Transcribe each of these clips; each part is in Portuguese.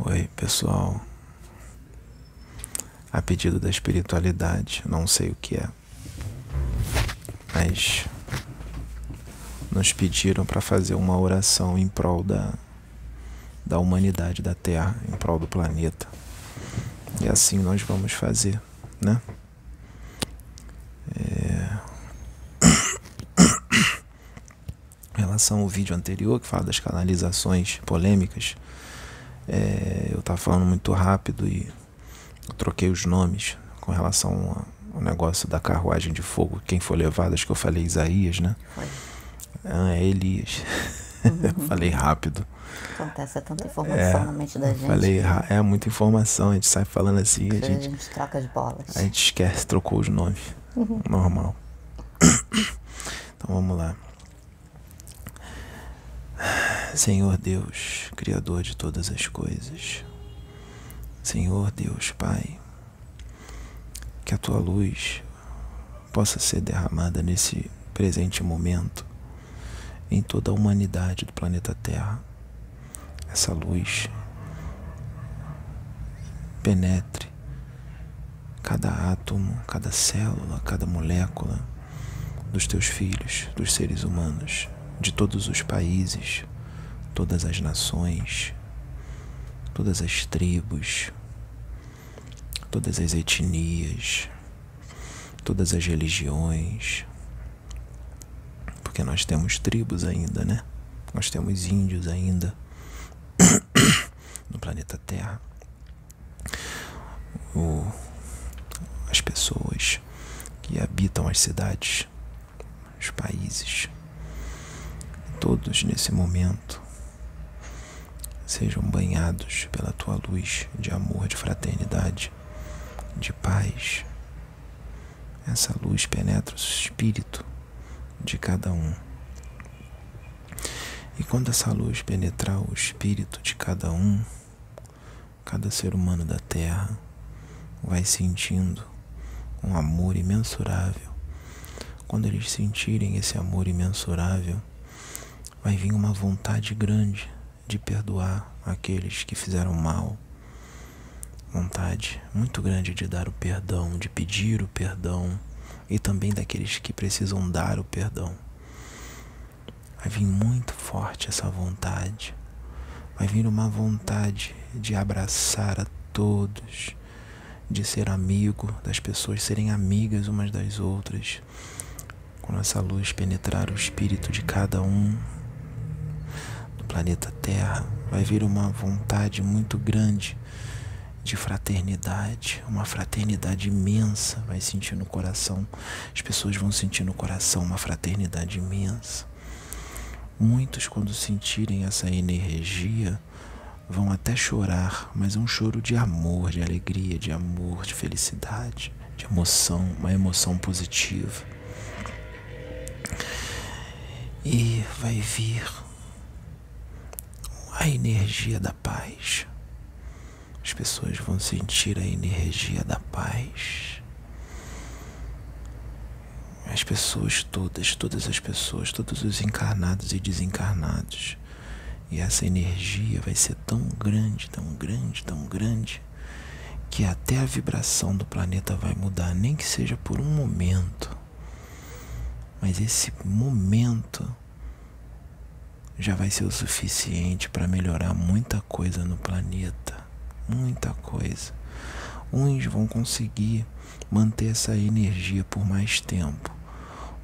Oi, pessoal. A pedido da espiritualidade, não sei o que é, mas nos pediram para fazer uma oração em prol da, da humanidade da Terra, em prol do planeta. E assim nós vamos fazer, né? É... em relação ao vídeo anterior, que fala das canalizações polêmicas, é, eu estava falando muito rápido e eu troquei os nomes com relação ao negócio da carruagem de fogo. Quem foi levado, acho que eu falei Isaías, né? Foi. Ah, é Elias. eu falei rápido. Acontece é tanta informação É, na mente da gente. Falei, é muita informação, a gente sai falando assim, a que a gente, gente troca as bolas. a gente esquece, trocou os nomes. Normal. Então vamos lá. Senhor Deus, Criador de todas as coisas. Senhor Deus, Pai, que a tua luz possa ser derramada nesse presente momento em toda a humanidade do planeta Terra. Essa luz penetre cada átomo, cada célula, cada molécula dos teus filhos, dos seres humanos, de todos os países, todas as nações, todas as tribos, todas as etnias, todas as religiões. Porque nós temos tribos ainda, né? Nós temos índios ainda no planeta Terra. O, as pessoas que habitam as cidades, os países, todos nesse momento sejam banhados pela tua luz de amor, de fraternidade, de paz. Essa luz penetra o espírito de cada um. E quando essa luz penetrar o espírito de cada um, cada ser humano da Terra vai sentindo um amor imensurável. Quando eles sentirem esse amor imensurável, vai vir uma vontade grande de perdoar aqueles que fizeram mal. Vontade muito grande de dar o perdão, de pedir o perdão e também daqueles que precisam dar o perdão. Vai vir muito forte essa vontade. Vai vir uma vontade de abraçar a todos, de ser amigo das pessoas, serem amigas umas das outras. Quando essa luz penetrar o espírito de cada um planeta Terra, vai vir uma vontade muito grande de fraternidade, uma fraternidade imensa, vai sentir no coração. As pessoas vão sentir no coração uma fraternidade imensa. Muitos, quando sentirem essa energia, vão até chorar, mas é um choro de amor, de alegria, de amor, de felicidade, de emoção, uma emoção positiva. E vai vir a energia da paz. As pessoas vão sentir a energia da paz. As pessoas todas, todas as pessoas, todos os encarnados e desencarnados. E essa energia vai ser tão grande, tão grande, tão grande, que até a vibração do planeta vai mudar, nem que seja por um momento. Mas esse momento já vai ser o suficiente para melhorar muita coisa no planeta. Muita coisa. Uns vão conseguir manter essa energia por mais tempo,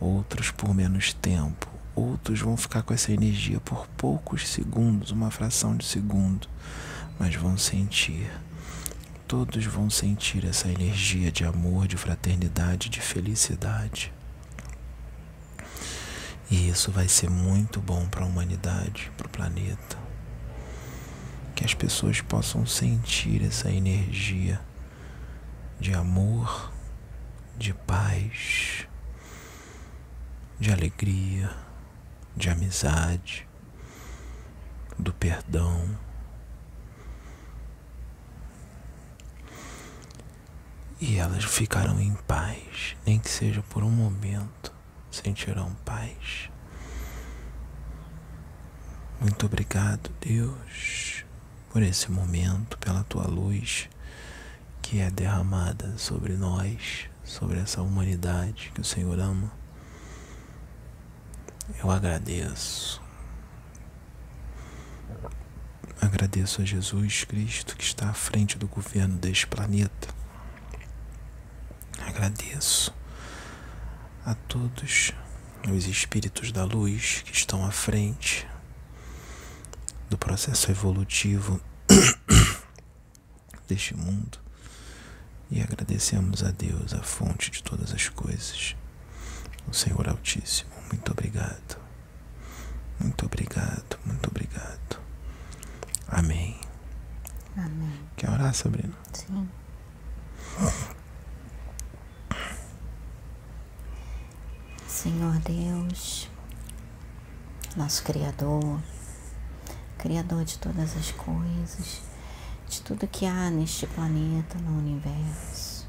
outros por menos tempo. Outros vão ficar com essa energia por poucos segundos, uma fração de segundo, mas vão sentir. Todos vão sentir essa energia de amor, de fraternidade, de felicidade. E isso vai ser muito bom para a humanidade, para o planeta. Que as pessoas possam sentir essa energia de amor, de paz, de alegria, de amizade, do perdão. E elas ficarão em paz, nem que seja por um momento, sentirão paz. Muito obrigado, Deus. por esse momento, pela tua luz que é derramada sobre nós, sobre essa humanidade que o Senhor ama. Eu agradeço. Agradeço a Jesus Cristo que está à frente do governo deste planeta. Agradeço a todos os espíritos da luz que estão à frente do processo evolutivo deste mundo e agradecemos a Deus, a fonte de todas as coisas, o Senhor Altíssimo. Muito obrigado, muito obrigado, muito obrigado. Amém. Amém. Quer orar, Sabrina? Sim. Senhor Deus, nosso Criador, Criador de todas as coisas, de tudo que há neste planeta, no universo.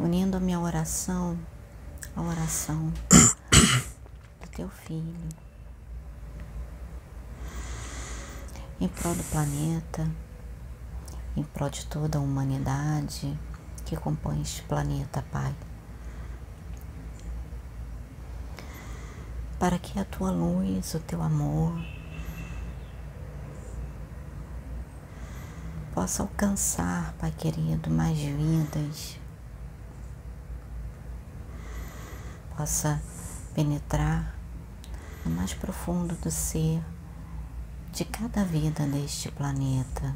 Unindo a minha oração à oração do teu filho, em prol do planeta, em prol de toda a humanidade que compõe este planeta, Pai. Para que a tua luz, o teu amor, possa alcançar, Pai querido, mais vidas, possa penetrar no mais profundo do ser de cada vida deste planeta,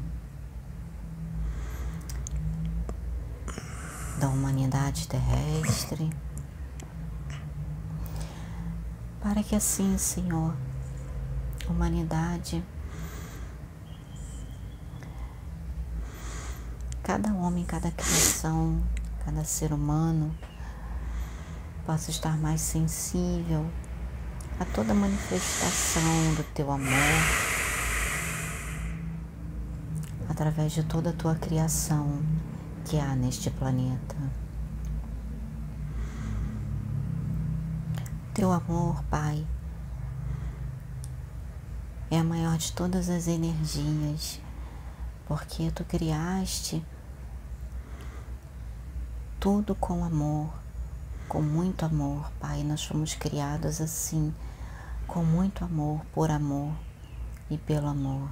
da humanidade terrestre, para que assim, Senhor, humanidade cada homem, cada criação, cada ser humano possa estar mais sensível a toda manifestação do teu amor através de toda a tua criação que há neste planeta. Teu amor, Pai, é a maior de todas as energias, porque tu criaste tudo com amor, com muito amor, Pai. Nós fomos criados assim, com muito amor, por amor e pelo amor.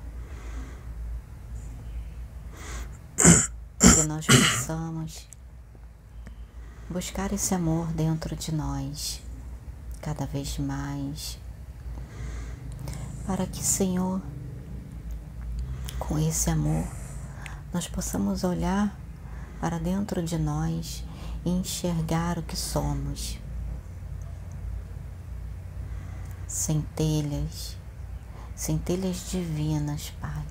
Que nós possamos buscar esse amor dentro de nós, cada vez mais, para que, Senhor, com esse amor, nós possamos olhar para dentro de nós e enxergar o que somos. Centelhas, centelhas divinas, Pai.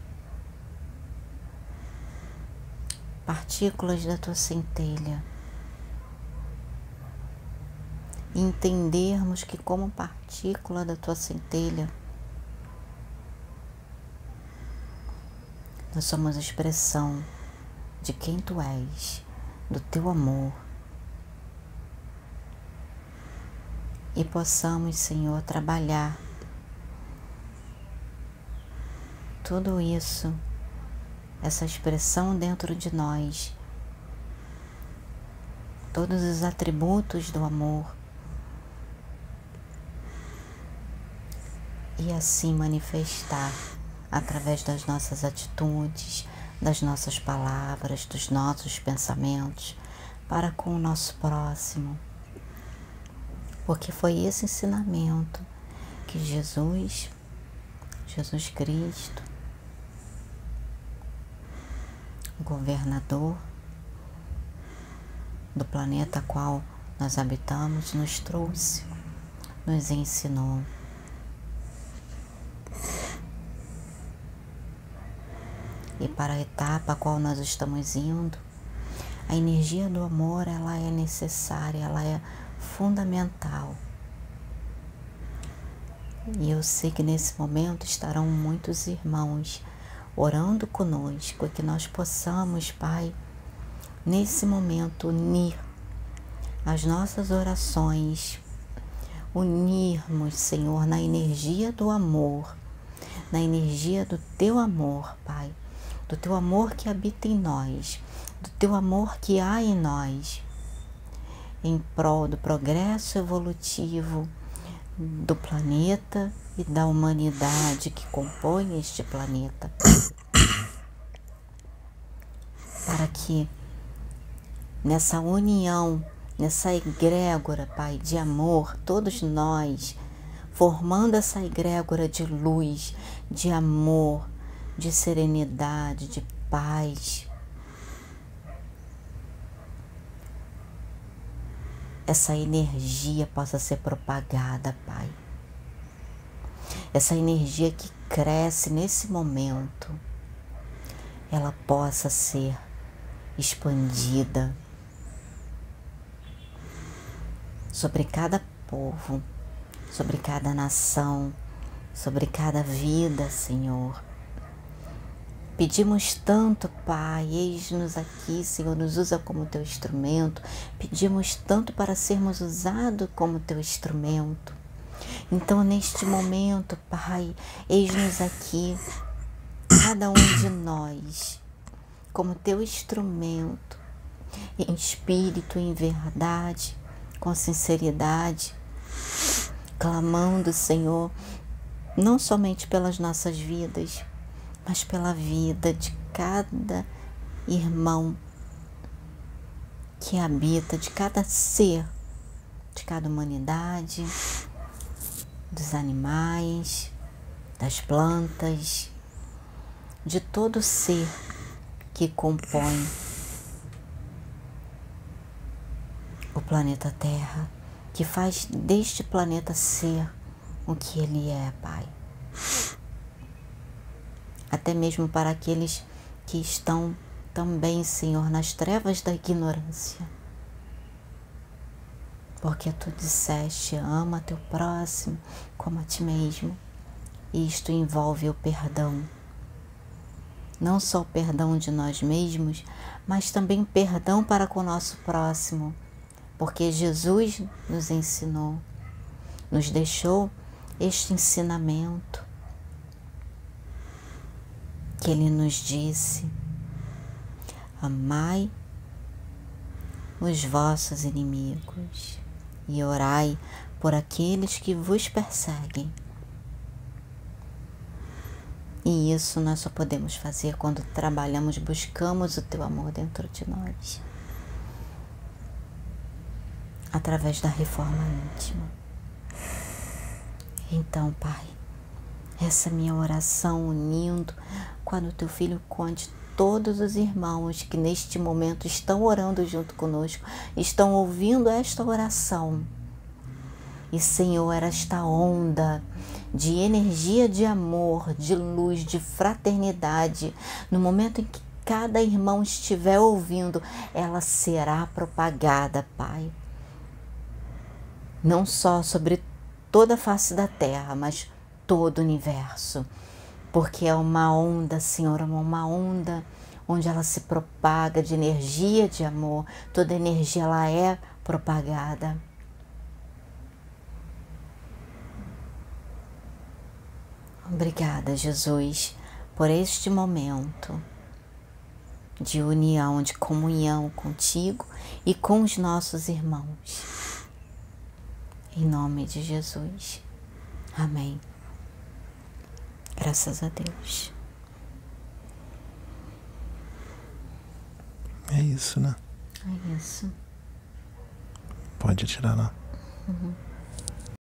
Partículas da tua centelha. E entendermos que, como partícula da tua centelha, nós somos expressão de quem tu és, do teu amor. E possamos, Senhor, trabalhar tudo isso, essa expressão dentro de nós, todos os atributos do amor, e assim manifestar através das nossas atitudes, das nossas palavras, dos nossos pensamentos para com o nosso próximo. Porque foi esse ensinamento que Jesus, Jesus Cristo, o governador do planeta qual nós habitamos, nos trouxe, nos ensinou. E para a etapa a qual nós estamos indo, a energia do amor ela é necessária, ela é fundamental. E eu sei que nesse momento estarão muitos irmãos orando conosco, que nós possamos, Pai, nesse momento unir as nossas orações, unirmos, Senhor, na energia do amor na energia do teu amor, Pai, do teu amor que habita em nós, do teu amor que há em nós, em prol do progresso evolutivo do planeta e da humanidade que compõe este planeta. Para que nessa união, nessa egrégora, Pai, de amor, todos nós, formando essa egrégora de luz, de amor, de serenidade, de paz. Essa energia possa ser propagada, Pai. Essa energia que cresce nesse momento, ela possa ser expandida sobre cada povo, sobre cada nação, sobre cada vida, Senhor. Pedimos tanto, Pai, eis-nos aqui, Senhor, nos usa como teu instrumento. Pedimos tanto para sermos usados como teu instrumento. Então, neste momento, Pai, eis-nos aqui, cada um de nós, como teu instrumento, em espírito, em verdade, com sinceridade, clamando, Senhor, não somente pelas nossas vidas, mas pela vida de cada irmão que habita, de cada ser, de cada humanidade, dos animais, das plantas, de todo ser que compõe o planeta Terra, que faz deste planeta ser o que ele é, Pai. Até mesmo para aqueles que estão também, Senhor, nas trevas da ignorância. Porque tu disseste, ama teu próximo como a ti mesmo. E isto envolve o perdão. Não só o perdão de nós mesmos, mas também perdão para com o nosso próximo porque Jesus nos ensinou, nos deixou este ensinamento que ele nos disse: Amai os vossos inimigos e orai por aqueles que vos perseguem. E isso nós só podemos fazer quando trabalhamos, buscamos o teu amor dentro de nós através da reforma íntima. Então, Pai, essa minha oração unindo quando teu filho conte todos os irmãos que neste momento estão orando junto conosco, estão ouvindo esta oração. E, Senhor, esta onda de energia de amor, de luz, de fraternidade, no momento em que cada irmão estiver ouvindo, ela será propagada, Pai não só sobre toda a face da terra, mas todo o universo. Porque é uma onda, Senhor, uma onda onde ela se propaga de energia de amor, toda energia ela é propagada. Obrigada, Jesus, por este momento de união, de comunhão contigo e com os nossos irmãos. Em nome de Jesus. Amém. Graças a Deus. É isso, né? É isso. Pode tirar lá. Uhum.